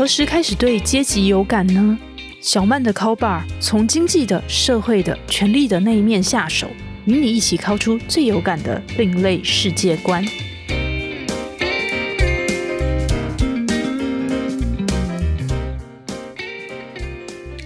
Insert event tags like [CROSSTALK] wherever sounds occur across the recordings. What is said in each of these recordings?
何时开始对阶级有感呢？小曼的 Call Bar 从经济的、社会的、权力的那一面下手，与你一起敲出最有感的另类世界观。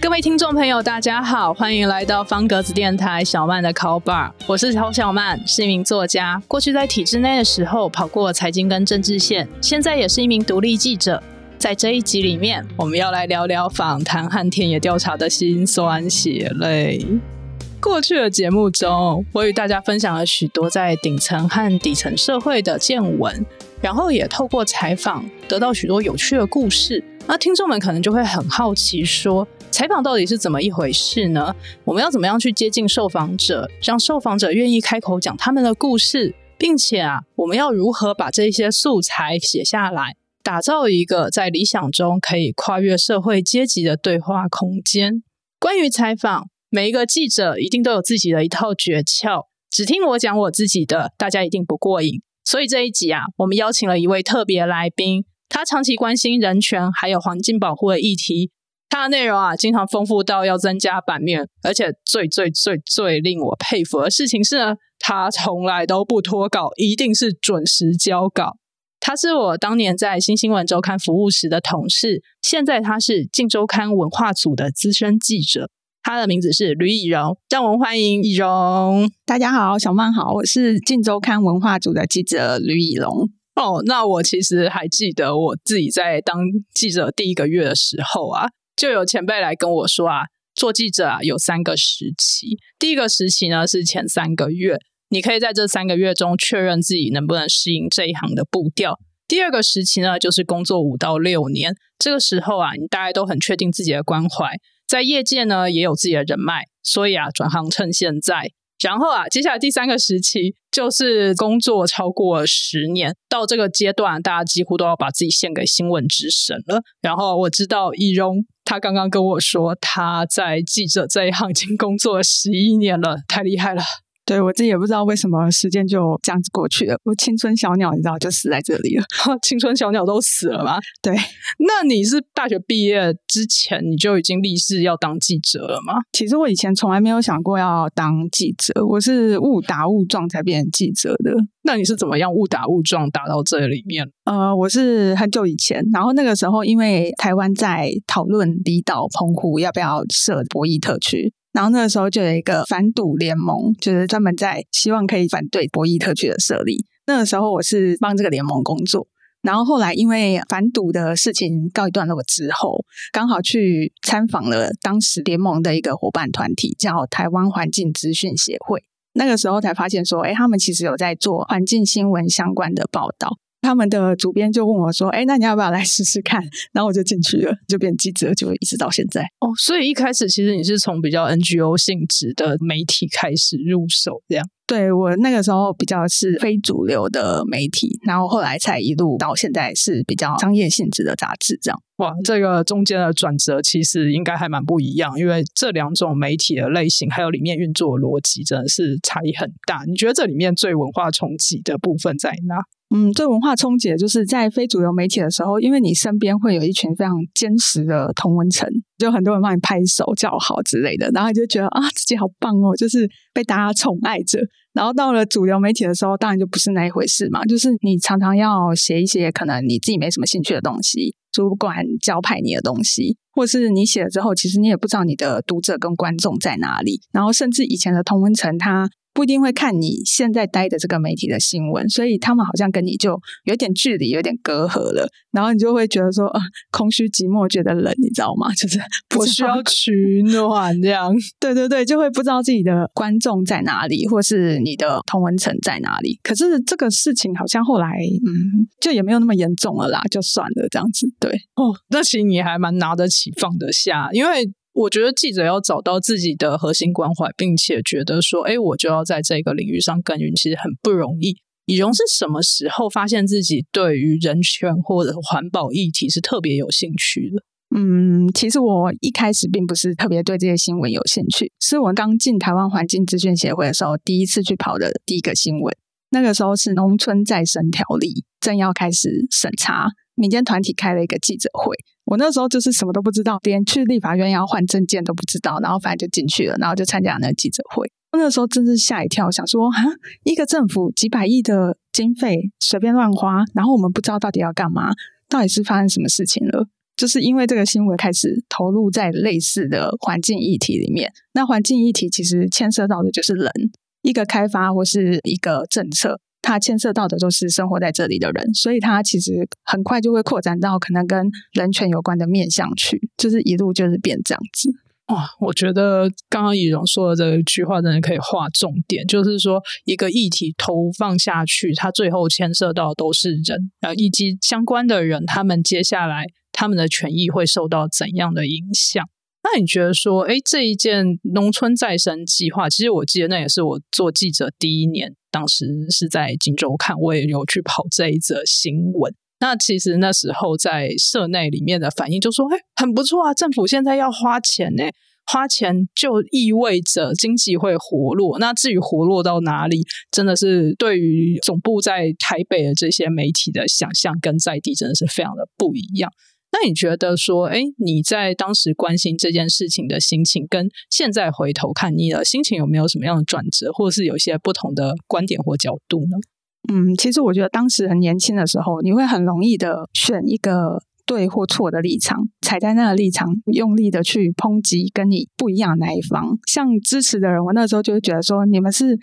各位听众朋友，大家好，欢迎来到方格子电台小曼的 Call Bar，我是曹小曼，是一名作家。过去在体制内的时候，跑过财经跟政治线，现在也是一名独立记者。在这一集里面，我们要来聊聊访谈和田野调查的辛酸血泪。过去的节目中，我与大家分享了许多在顶层和底层社会的见闻，然后也透过采访得到许多有趣的故事。那听众们可能就会很好奇，说采访到底是怎么一回事呢？我们要怎么样去接近受访者，让受访者愿意开口讲他们的故事，并且啊，我们要如何把这些素材写下来？打造一个在理想中可以跨越社会阶级的对话空间。关于采访，每一个记者一定都有自己的一套诀窍。只听我讲我自己的，大家一定不过瘾。所以这一集啊，我们邀请了一位特别来宾，他长期关心人权还有环境保护的议题。他的内容啊，经常丰富到要增加版面。而且最最最最令我佩服的事情是呢，他从来都不脱稿，一定是准时交稿。他是我当年在新新闻周刊服务时的同事，现在他是镜周刊文化组的资深记者。他的名字是吕以荣，让我们欢迎以荣。大家好，小曼好，我是镜周刊文化组的记者吕以荣。哦，那我其实还记得我自己在当记者第一个月的时候啊，就有前辈来跟我说啊，做记者啊有三个时期，第一个时期呢是前三个月。你可以在这三个月中确认自己能不能适应这一行的步调。第二个时期呢，就是工作五到六年，这个时候啊，你大概都很确定自己的关怀，在业界呢也有自己的人脉，所以啊，转行趁现在。然后啊，接下来第三个时期就是工作超过十年，到这个阶段，大家几乎都要把自己献给新闻之神了。然后我知道易容，他刚刚跟我说他在记者这一行已经工作了十一年了，太厉害了。对我自己也不知道为什么时间就这样子过去了。我青春小鸟，你知道就死在这里了。[LAUGHS] 青春小鸟都死了吗？对。那你是大学毕业之前你就已经立誓要当记者了吗？其实我以前从来没有想过要当记者，我是误打误撞才变成记者的。那你是怎么样误打误撞打到这里面？呃，我是很久以前，然后那个时候因为台湾在讨论离岛澎湖要不要设博弈特区。然后那个时候就有一个反赌联盟，就是专门在希望可以反对博弈特区的设立。那个时候我是帮这个联盟工作。然后后来因为反赌的事情告一段落之后，刚好去参访了当时联盟的一个伙伴团体，叫台湾环境资讯协会。那个时候才发现说，哎，他们其实有在做环境新闻相关的报道。他们的主编就问我说：“哎，那你要不要来试试看？”然后我就进去了，就变记者，就一直到现在。哦，所以一开始其实你是从比较 NGO 性质的媒体开始入手，这样。对我那个时候比较是非主流的媒体，然后后来才一路到现在是比较商业性质的杂志，这样。哇，这个中间的转折其实应该还蛮不一样，因为这两种媒体的类型还有里面运作逻辑真的是差异很大。你觉得这里面最文化冲击的部分在哪？嗯，这文化冲击就是在非主流媒体的时候，因为你身边会有一群非常坚实的同文层，就很多人帮你拍手叫好之类的，然后你就觉得啊，自己好棒哦，就是被大家宠爱着。然后到了主流媒体的时候，当然就不是那一回事嘛，就是你常常要写一些可能你自己没什么兴趣的东西，主管交派你的东西，或是你写了之后，其实你也不知道你的读者跟观众在哪里，然后甚至以前的同文层他。不一定会看你现在待的这个媒体的新闻，所以他们好像跟你就有点距离，有点隔阂了。然后你就会觉得说，啊，空虚寂寞，觉得冷，你知道吗？[LAUGHS] 就是我需要取暖，这样。[LAUGHS] 对对对，就会不知道自己的观众在哪里，或是你的同文层在哪里。可是这个事情好像后来，嗯，就也没有那么严重了啦，就算了这样子。对哦，那其实你还蛮拿得起放得下，因为。我觉得记者要找到自己的核心关怀，并且觉得说，哎，我就要在这个领域上耕耘，其实很不容易。以荣是什么时候发现自己对于人权或者环保议题是特别有兴趣的？嗯，其实我一开始并不是特别对这些新闻有兴趣，是我刚进台湾环境资讯协会的时候，第一次去跑的第一个新闻。那个时候是农村再生条例正要开始审查，民间团体开了一个记者会。我那时候就是什么都不知道，连去立法院要换证件都不知道，然后反正就进去了，然后就参加那个记者会。那时候真是吓一跳，想说啊，一个政府几百亿的经费随便乱花，然后我们不知道到底要干嘛，到底是发生什么事情了？就是因为这个新闻开始投入在类似的环境议题里面。那环境议题其实牵涉到的就是人，一个开发或是一个政策。它牵涉到的都是生活在这里的人，所以它其实很快就会扩展到可能跟人权有关的面向去，就是一路就是变这样子。哇，我觉得刚刚以荣说的这一句话真的可以划重点，就是说一个议题投放下去，它最后牵涉到都是人，呃，以及相关的人，他们接下来他们的权益会受到怎样的影响？那你觉得说，哎，这一件农村再生计划，其实我记得那也是我做记者第一年。当时是在《金周刊》，我也有去跑这一则新闻。那其实那时候在社内里面的反应就说：“哎，很不错啊，政府现在要花钱呢，花钱就意味着经济会活络。那至于活络到哪里，真的是对于总部在台北的这些媒体的想象跟在地真的是非常的不一样。”那你觉得说，哎，你在当时关心这件事情的心情，跟现在回头看你的心情有没有什么样的转折，或者是有一些不同的观点或角度呢？嗯，其实我觉得当时很年轻的时候，你会很容易的选一个对或错的立场，踩在那个立场，用力的去抨击跟你不一样的那一方。像支持的人，我那时候就会觉得说，你们是。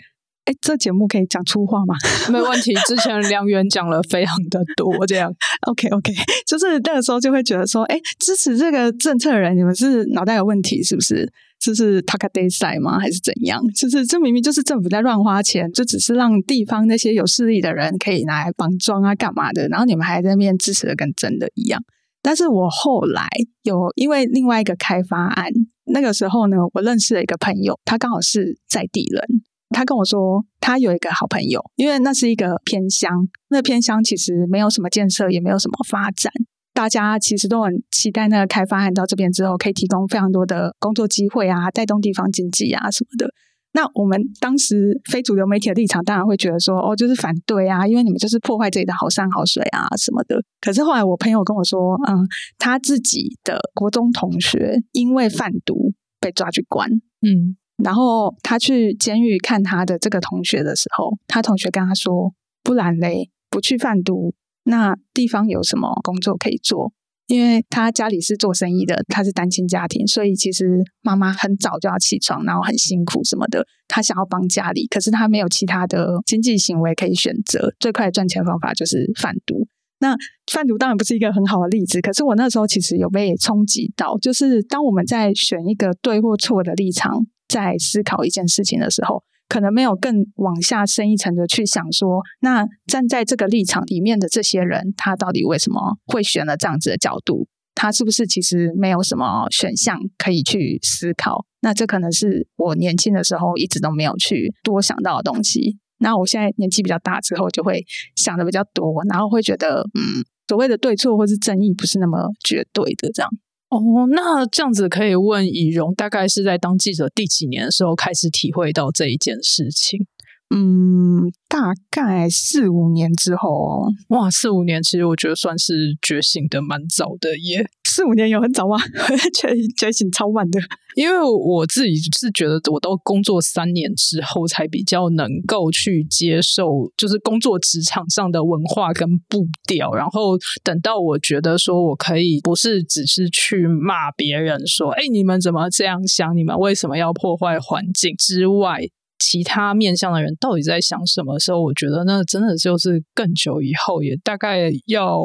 哎，这节目可以讲粗话吗？[LAUGHS] 没问题。之前梁元讲了非常的多，这样 [LAUGHS] OK OK，[LAUGHS] 就是那个时候就会觉得说，哎，支持这个政策的人，你们是脑袋有问题是不是？这是 Taka Day 赛吗？还是怎样？就是这明明就是政府在乱花钱，就只是让地方那些有势力的人可以拿来绑桩啊，干嘛的？然后你们还在那边支持的跟真的一样。但是我后来有因为另外一个开发案，那个时候呢，我认识了一个朋友，他刚好是在地人。他跟我说，他有一个好朋友，因为那是一个偏乡，那偏乡其实没有什么建设，也没有什么发展，大家其实都很期待那个开发案到这边之后，可以提供非常多的工作机会啊，带动地方经济啊什么的。那我们当时非主流媒体的立场，当然会觉得说，哦，就是反对啊，因为你们就是破坏这里的好山好水啊什么的。可是后来我朋友跟我说，嗯，他自己的国中同学因为贩毒被抓去关，嗯。然后他去监狱看他的这个同学的时候，他同学跟他说：“不然嘞，不去贩毒，那地方有什么工作可以做？因为他家里是做生意的，他是单亲家庭，所以其实妈妈很早就要起床，然后很辛苦什么的。他想要帮家里，可是他没有其他的经济行为可以选择，最快赚钱方法就是贩毒。那贩毒当然不是一个很好的例子，可是我那时候其实有被冲击到，就是当我们在选一个对或错的立场。”在思考一件事情的时候，可能没有更往下深一层的去想说，那站在这个立场里面的这些人，他到底为什么会选了这样子的角度？他是不是其实没有什么选项可以去思考？那这可能是我年轻的时候一直都没有去多想到的东西。那我现在年纪比较大之后，就会想的比较多，然后会觉得，嗯，所谓的对错或是正义，不是那么绝对的这样。哦，那这样子可以问以荣，大概是在当记者第几年的时候开始体会到这一件事情？嗯，大概四五年之后。哇，四五年其实我觉得算是觉醒的蛮早的耶。四五年有很早吗？[LAUGHS] 觉觉醒超慢的。因为我自己是觉得，我都工作三年之后，才比较能够去接受，就是工作职场上的文化跟步调。然后等到我觉得说我可以，不是只是去骂别人说，哎，你们怎么这样想？你们为什么要破坏环境？之外，其他面向的人到底在想什么时候？我觉得那真的就是更久以后，也大概要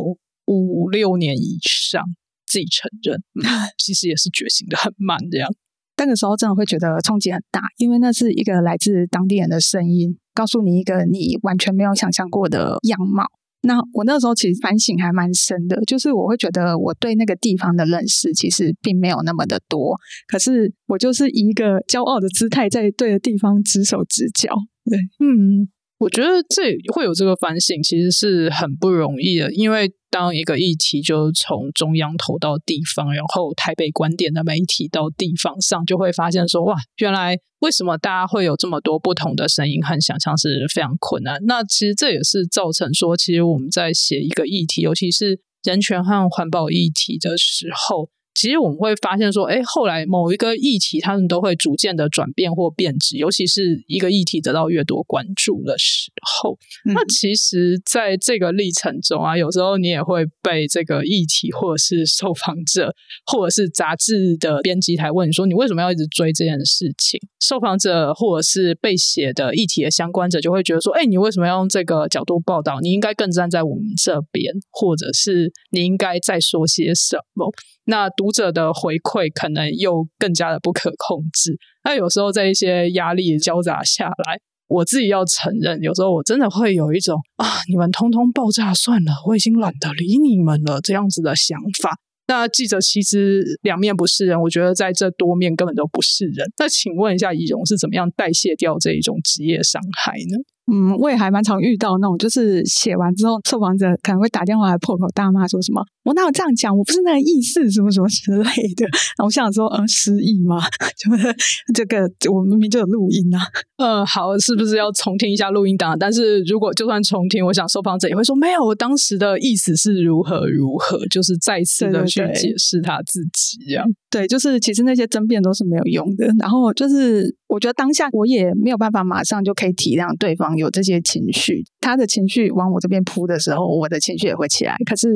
五六年以上。自己承认，[LAUGHS] 其实也是觉醒的很慢，这样。那个时候真的会觉得冲击很大，因为那是一个来自当地人的声音，告诉你一个你完全没有想象过的样貌。那我那时候其实反省还蛮深的，就是我会觉得我对那个地方的认识其实并没有那么的多，可是我就是以一个骄傲的姿态在对的地方指手指脚。对，嗯。我觉得这会有这个反省，其实是很不容易的。因为当一个议题就从中央投到地方，然后台北观点的媒体到地方上，就会发现说：哇，原来为什么大家会有这么多不同的声音和想象是非常困难。那其实这也是造成说，其实我们在写一个议题，尤其是人权和环保议题的时候。其实我们会发现说，哎，后来某一个议题，他们都会逐渐的转变或变质，尤其是一个议题得到越多关注的时候。那其实，在这个历程中啊，有时候你也会被这个议题，或者是受访者，或者是杂志的编辑台问你说，你为什么要一直追这件事情？受访者或者是被写的议题的相关者就会觉得说，哎，你为什么要用这个角度报道？你应该更站在我们这边，或者是你应该再说些什么？那读者的回馈可能又更加的不可控制。那有时候在一些压力交杂下来，我自己要承认，有时候我真的会有一种啊，你们通通爆炸算了，我已经懒得理你们了这样子的想法。那记者其实两面不是人，我觉得在这多面根本都不是人。那请问一下，仪容是怎么样代谢掉这一种职业伤害呢？嗯，我也还蛮常遇到那种，就是写完之后，受访者可能会打电话来破口大骂，说什么“我哪有这样讲，我不是那个意思，什么什么之类的”。然后我想说，嗯，失忆吗？[LAUGHS] 就是这个，我明明就有录音啊。嗯，好，是不是要重听一下录音档？但是如果就算重听，我想受访者也会说，没有，我当时的意思是如何如何，就是再次的去解释他自己这样。对，就是其实那些争辩都是没有用的。然后就是，我觉得当下我也没有办法马上就可以体谅对方有这些情绪，他的情绪往我这边扑的时候，我的情绪也会起来。可是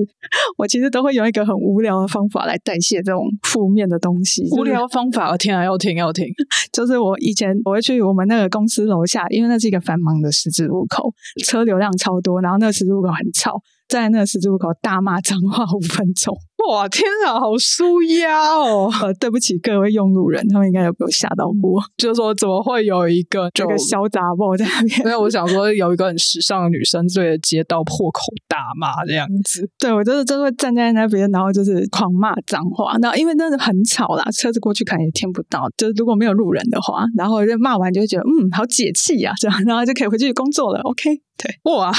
我其实都会用一个很无聊的方法来代谢这种负面的东西。无聊方法，天啊，要听要听！[LAUGHS] 就是我以前我会去我们那个公司楼下，因为那是一个繁忙的十字路口，车流量超多，然后那个十字路口很吵。在那个十字路口大骂脏话五分钟，哇天啊，好舒压哦！[LAUGHS] 呃，对不起各位用路人，他们应该有没有吓到过？就是说，怎么会有一个这个小杂货在那边？[LAUGHS] 没有，我想说有一个很时尚的女生对着街道破口大骂这样子。对我就是真的会站在那边，然后就是狂骂脏话。那因为真的很吵啦，车子过去可能也听不到。就是如果没有路人的话，然后就骂完就会觉得嗯，好解气呀，这样，然后就可以回去工作了。OK，对，哇。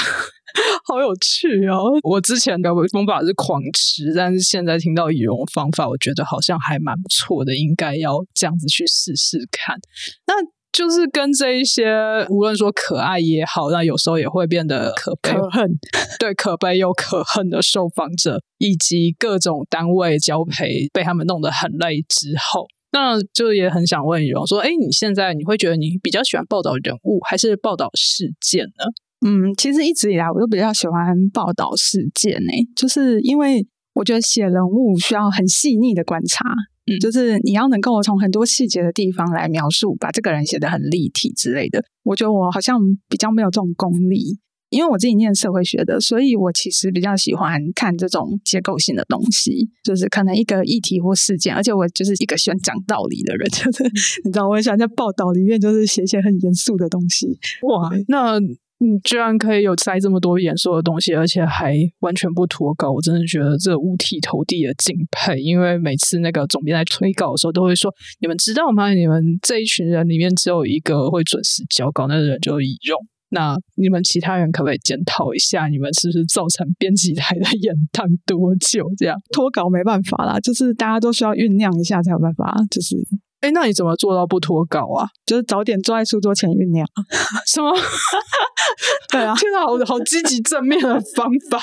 [LAUGHS] 好有趣哦！我之前的方法是狂吃，但是现在听到羽绒方法，我觉得好像还蛮不错的，应该要这样子去试试看。那就是跟这一些，无论说可爱也好，那有时候也会变得可悲可恨，[LAUGHS] 对，可悲又可恨的受访者，以及各种单位交配被他们弄得很累之后，那就也很想问羽绒说：，哎，你现在你会觉得你比较喜欢报道人物，还是报道事件呢？嗯，其实一直以来我都比较喜欢报道事件呢，就是因为我觉得写人物需要很细腻的观察，嗯，就是你要能够从很多细节的地方来描述，把这个人写得很立体之类的。我觉得我好像比较没有这种功力，因为我自己念社会学的，所以我其实比较喜欢看这种结构性的东西，就是可能一个议题或事件，而且我就是一个喜欢讲道理的人，[LAUGHS] 就是你知道，我很喜欢在报道里面就是写一些很严肃的东西。哇，那。你居然可以有塞这么多严肃的东西，而且还完全不脱稿，我真的觉得这五体投地的敬佩。因为每次那个总编在催稿的时候，都会说：“你们知道吗？你们这一群人里面只有一个会准时交稿，那个人就是易容。那你们其他人可不可以检讨一下，你们是不是造成编辑台的延宕多久？这样脱稿没办法啦，就是大家都需要酝酿一下才有办法，就是。”哎，那你怎么做到不脱稿啊？就是早点坐在书桌前酝酿，[LAUGHS] 什么？[LAUGHS] 对啊，听到好好积极正面的方法。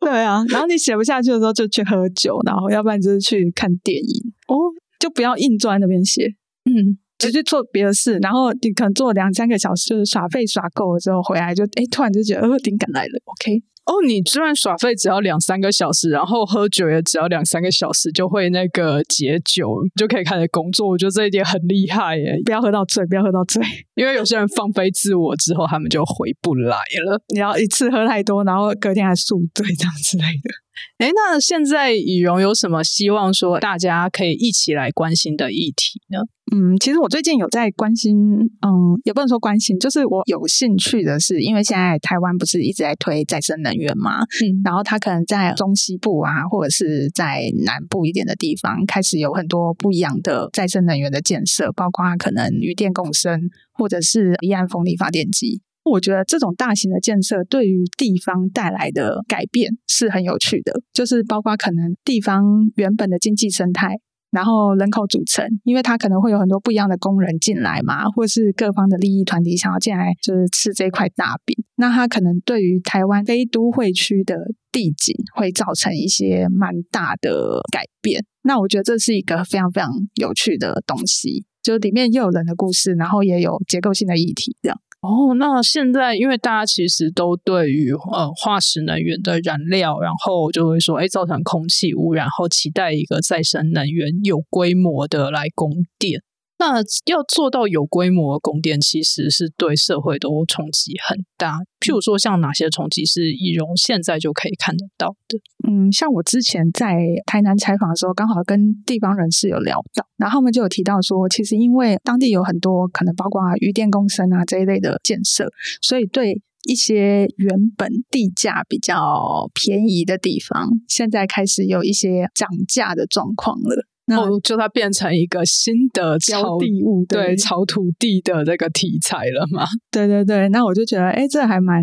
对啊，然后你写不下去的时候就去喝酒，然后要不然就是去看电影哦，就不要硬坐在那边写，嗯，就去做别的事。然后你可能做两三个小时，就是耍废耍够了之后回来，就哎，突然就觉得呃，灵感来了，OK。哦，你居然耍废只要两三个小时，然后喝酒也只要两三个小时，就会那个解酒，就可以开始工作。我觉得这一点很厉害耶！不要喝到醉，不要喝到醉，[LAUGHS] 因为有些人放飞自我之后，他们就回不来了。你要一次喝太多，然后隔天还宿醉这样之类的。哎，那现在羽绒有什么希望说大家可以一起来关心的议题呢？嗯，其实我最近有在关心，嗯，也不能说关心，就是我有兴趣的是，因为现在台湾不是一直在推再生能源嘛，嗯，然后它可能在中西部啊，或者是在南部一点的地方，开始有很多不一样的再生能源的建设，包括可能余电共生，或者是离岸风力发电机。我觉得这种大型的建设对于地方带来的改变是很有趣的，就是包括可能地方原本的经济生态然后人口组成，因为它可能会有很多不一样的工人进来嘛，或是各方的利益团体想要进来，就是吃这块大饼。那它可能对于台湾非都会区的地景会造成一些蛮大的改变。那我觉得这是一个非常非常有趣的东西，就里面又有人的故事，然后也有结构性的议题，这样。哦，那现在因为大家其实都对于呃化石能源的燃料，然后就会说，哎，造成空气污染，然后期待一个再生能源有规模的来供电。那要做到有规模供电，其实是对社会都冲击很大。譬如说，像哪些冲击是易容现在就可以看得到的？嗯，像我之前在台南采访的时候，刚好跟地方人士有聊到，然后他们就有提到说，其实因为当地有很多可能包括鱼电共生啊这一类的建设，所以对一些原本地价比较便宜的地方，现在开始有一些涨价的状况了。哦，就它变成一个新的标地物，对，炒土地的这个题材了嘛？对对对，那我就觉得，哎，这还蛮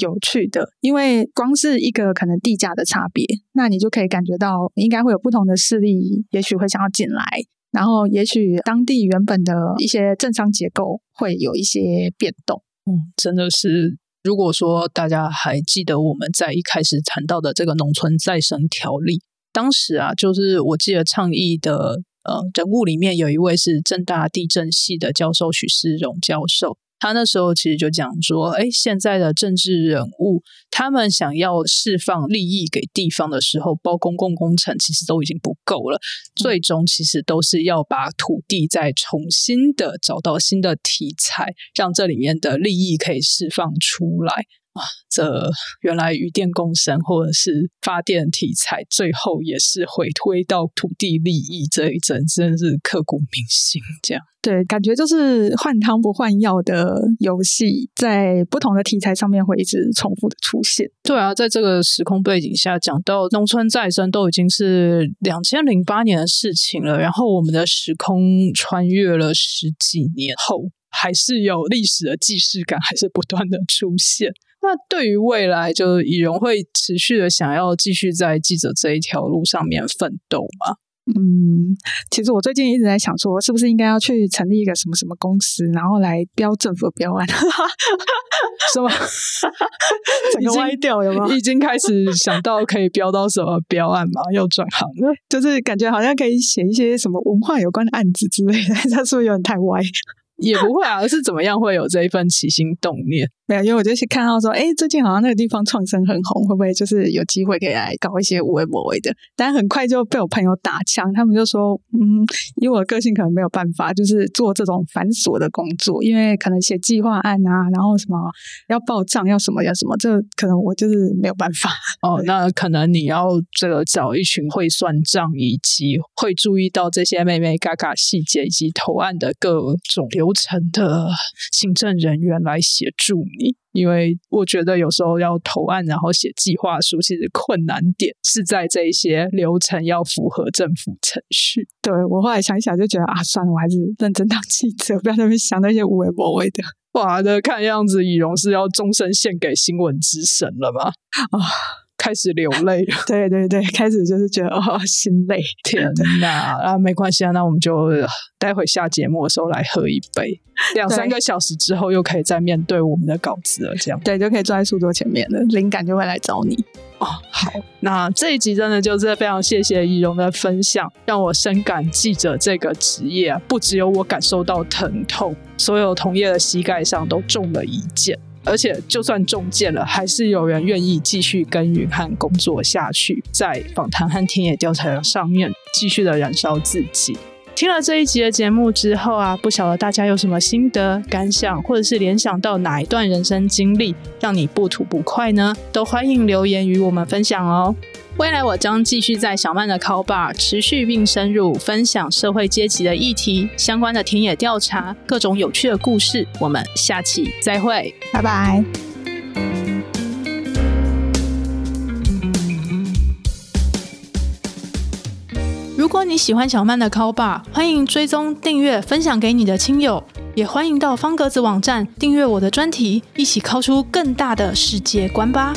有趣的，因为光是一个可能地价的差别，那你就可以感觉到，应该会有不同的势力，也许会想要进来，然后也许当地原本的一些政商结构会有一些变动。嗯，真的是，如果说大家还记得我们在一开始谈到的这个农村再生条例。当时啊，就是我记得倡议的呃人物里面有一位是正大地震系的教授许世荣教授，他那时候其实就讲说，哎，现在的政治人物他们想要释放利益给地方的时候，包公共工程其实都已经不够了，最终其实都是要把土地再重新的找到新的题材，让这里面的利益可以释放出来。啊，这原来与电共生或者是发电题材，最后也是回推到土地利益这一阵，真是刻骨铭心。这样对，感觉就是换汤不换药的游戏，在不同的题材上面会一直重复的出现。对啊，在这个时空背景下，讲到农村再生都已经是两千零八年的事情了，然后我们的时空穿越了十几年后，还是有历史的既视感，还是不断的出现。那对于未来，就是以荣会持续的想要继续在记者这一条路上面奋斗吗？嗯，其实我最近一直在想，说是不是应该要去成立一个什么什么公司，然后来标政府标案，[LAUGHS] 是吗？整个歪掉有吗？已经开始想到可以标到什么标案吗？要转行了，就是感觉好像可以写一些什么文化有关的案子之类的，[LAUGHS] 他是不是有点太歪？也不会啊，是怎么样会有这一份起心动念？没有，因为我就是看到说，哎，最近好像那个地方创生很红，会不会就是有机会可以来搞一些无为不为的？但很快就被我朋友打枪，他们就说，嗯，以我的个性可能没有办法，就是做这种繁琐的工作，因为可能写计划案啊，然后什么要报账，要什么要什么，这可能我就是没有办法。哦，那可能你要这个找一群会算账以及会注意到这些妹妹嘎嘎细节以及投案的各种流程的行政人员来协助你。因为我觉得有时候要投案，然后写计划书，其实困难点是在这一些流程要符合政府程序。对我后来想一想就觉得啊，算了，我还是认真当记者，不要在那边想那些无为不为的。[LAUGHS] 哇，那看样子以荣是要终身献给新闻之神了吧？[LAUGHS] 啊！开始流泪了，[LAUGHS] 对对对，开始就是觉得哦，心累，天哪！啊，没关系啊，那我们就待会下节目的时候来喝一杯，[LAUGHS] 两三个小时之后又可以再面对我们的稿子了，这样对，就可以坐在书桌前面了，灵感就会来找你哦。好，那这一集真的就是非常谢谢易容的分享，让我深感记者这个职业啊，不只有我感受到疼痛，所有同业的膝盖上都中了一箭。而且，就算中箭了，还是有人愿意继续耕耘和工作下去，在访谈和田野调查上面继续的燃烧自己。听了这一集的节目之后啊，不晓得大家有什么心得感想，或者是联想到哪一段人生经历让你不吐不快呢？都欢迎留言与我们分享哦。未来我将继续在小曼的 Call Bar 持续并深入分享社会阶级的议题、相关的田野调查、各种有趣的故事。我们下期再会，拜拜。如果你喜欢小曼的 Call Bar，欢迎追踪、订阅、分享给你的亲友，也欢迎到方格子网站订阅我的专题，一起 Call 出更大的世界观吧。